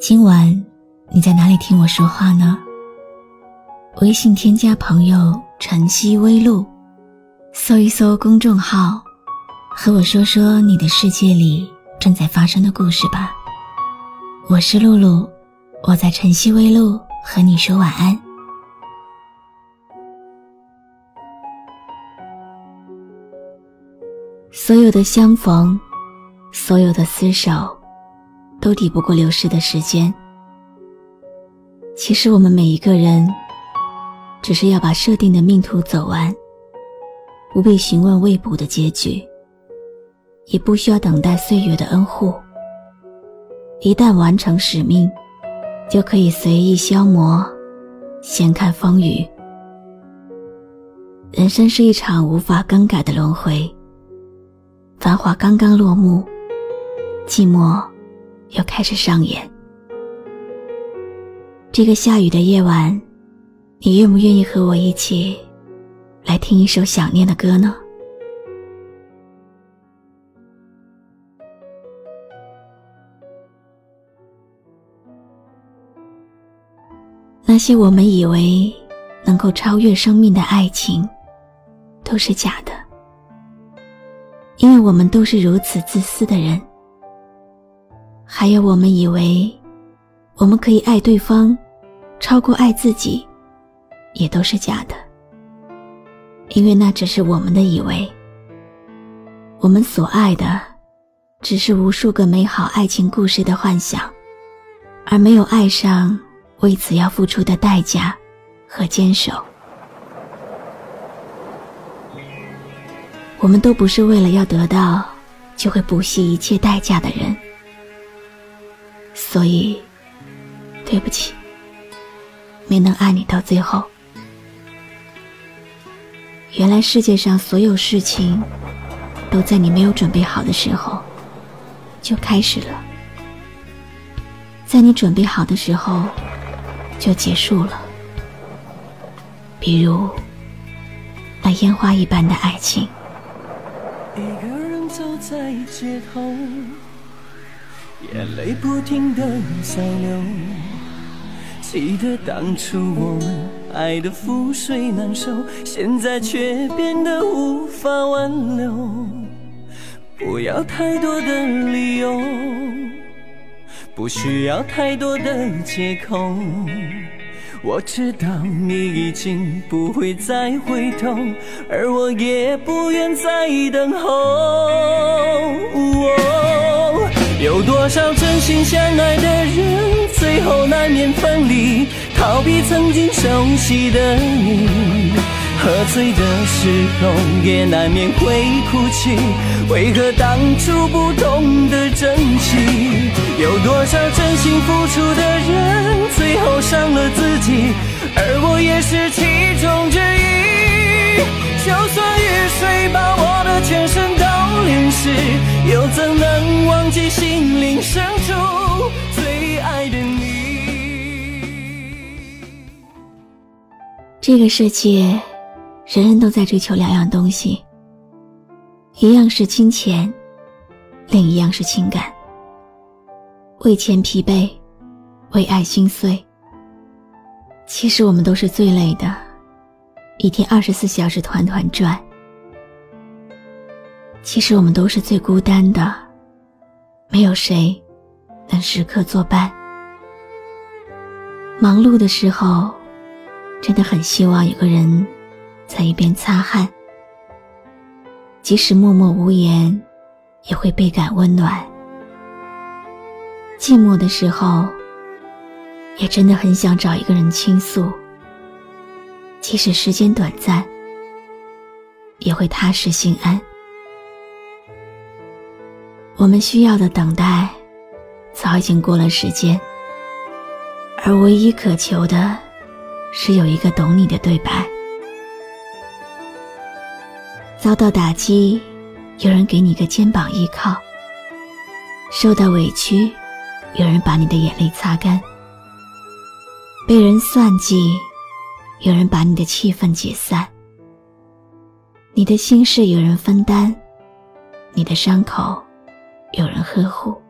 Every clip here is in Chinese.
今晚你在哪里听我说话呢？微信添加朋友“晨曦微露”，搜一搜公众号，和我说说你的世界里正在发生的故事吧。我是露露，我在晨曦微露和你说晚安。所有的相逢，所有的厮守。都抵不过流逝的时间。其实我们每一个人，只是要把设定的命途走完，不必询问未卜的结局，也不需要等待岁月的恩护。一旦完成使命，就可以随意消磨，闲看风雨。人生是一场无法更改的轮回。繁华刚刚落幕，寂寞。又开始上演。这个下雨的夜晚，你愿不愿意和我一起来听一首想念的歌呢？那些我们以为能够超越生命的爱情，都是假的，因为我们都是如此自私的人。还有，我们以为我们可以爱对方，超过爱自己，也都是假的。因为那只是我们的以为。我们所爱的，只是无数个美好爱情故事的幻想，而没有爱上为此要付出的代价和坚守。我们都不是为了要得到，就会不惜一切代价的人。所以，对不起，没能爱你到最后。原来世界上所有事情，都在你没有准备好的时候就开始了，在你准备好的时候就结束了。比如，那烟花一般的爱情。一个人走在街头。眼泪不停的在流，记得当初我们爱的覆水难收，现在却变得无法挽留。不要太多的理由，不需要太多的借口。我知道你已经不会再回头，而我也不愿再等候。有多少真心相爱的人，最后难免分离，逃避曾经熟悉的你。喝醉的时候也难免会哭泣，为何当初不懂得珍惜？有多少真心付出的人，最后伤了自己，而我也是其中之一。就算雨水把我的全身都淋湿，又怎能及心灵？深处最爱的你。这个世界，人人都在追求两样东西，一样是金钱，另一样是情感。为钱疲惫，为爱心碎。其实我们都是最累的，一天二十四小时团团转。其实我们都是最孤单的。没有谁能时刻作伴。忙碌的时候，真的很希望有个人在一边擦汗，即使默默无言，也会倍感温暖。寂寞的时候，也真的很想找一个人倾诉，即使时间短暂，也会踏实心安。我们需要的等待，早已经过了时间。而唯一渴求的，是有一个懂你的对白。遭到打击，有人给你个肩膀依靠；受到委屈，有人把你的眼泪擦干；被人算计，有人把你的气愤解散。你的心事有人分担，你的伤口有人呵护。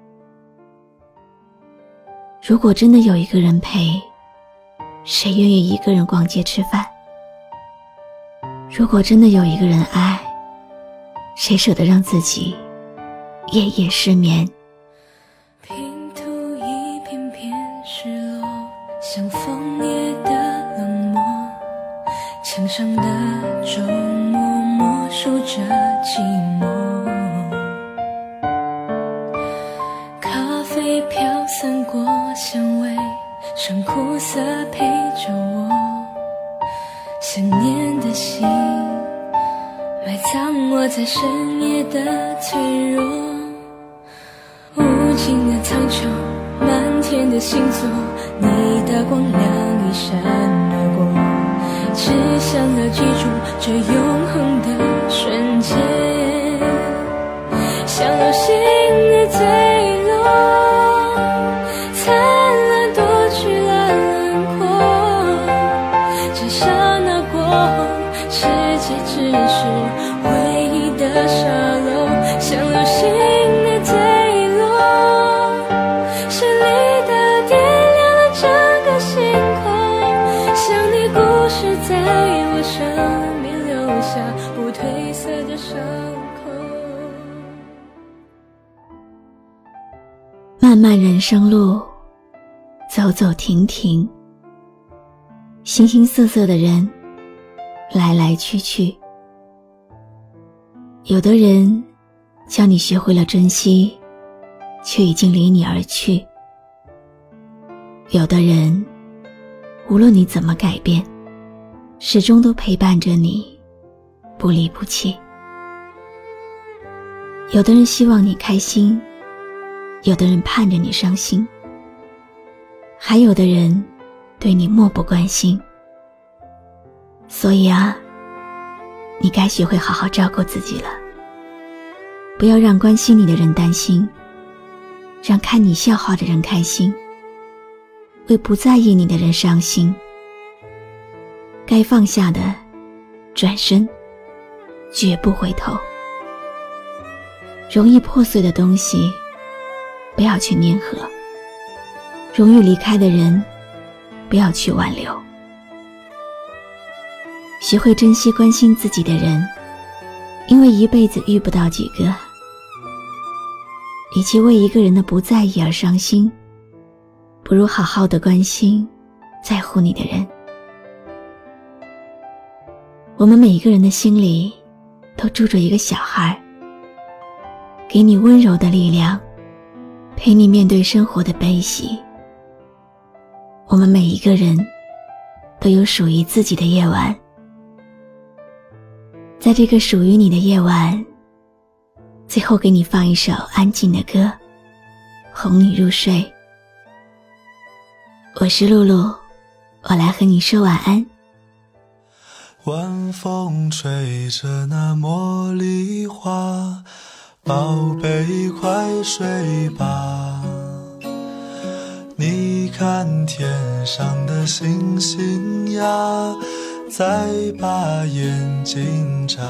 如果真的有一个人陪，谁愿意一个人逛街吃饭？如果真的有一个人爱，谁舍得让自己夜夜失眠？散过香味，剩苦涩陪着我。想念的心，埋葬我在深夜的脆弱。无尽的苍穹，满天的星座，你的光亮一闪而过，只想要记住这永恒的瞬间，像流星漫人生路，走走停停，形形色色的人，来来去去。有的人教你学会了珍惜，却已经离你而去；有的人，无论你怎么改变，始终都陪伴着你，不离不弃。有的人希望你开心。有的人盼着你伤心，还有的人对你漠不关心。所以啊，你该学会好好照顾自己了。不要让关心你的人担心，让看你笑话的人开心，为不在意你的人伤心。该放下的，转身，绝不回头。容易破碎的东西。不要去粘合，容易离开的人，不要去挽留。学会珍惜关心自己的人，因为一辈子遇不到几个。与其为一个人的不在意而伤心，不如好好的关心在乎你的人。我们每一个人的心里，都住着一个小孩，给你温柔的力量。陪你面对生活的悲喜。我们每一个人都有属于自己的夜晚，在这个属于你的夜晚，最后给你放一首安静的歌，哄你入睡。我是露露，我来和你说晚安。晚风吹着那茉莉花。宝贝，快睡吧。你看天上的星星呀，在把眼睛眨。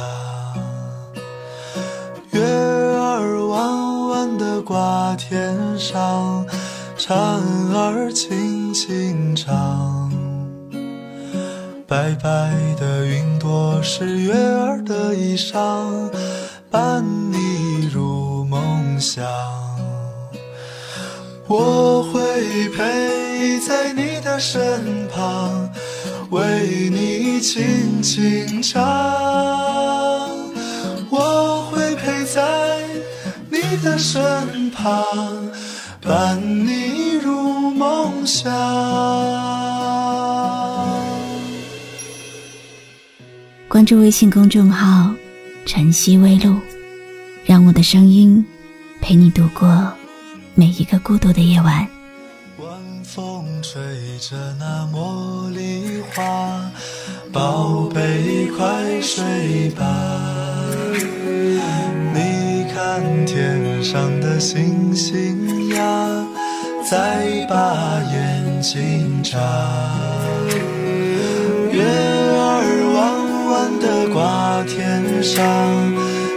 月儿弯弯的挂天上，蝉儿轻轻唱。白白的云朵是月儿的衣裳。想，我会陪在你的身旁，为你轻轻唱。我会陪在你的身旁，伴你入梦乡。关注微信公众号。晨曦微露，让我的声音陪你度过每一个孤独的夜晚。晚风吹着那茉莉花，宝贝快睡吧。你看天上的星星呀，再把眼睛眨。月儿弯弯的挂天上，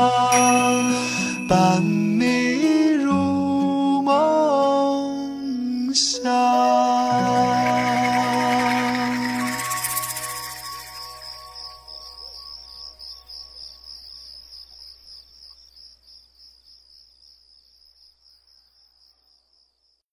伴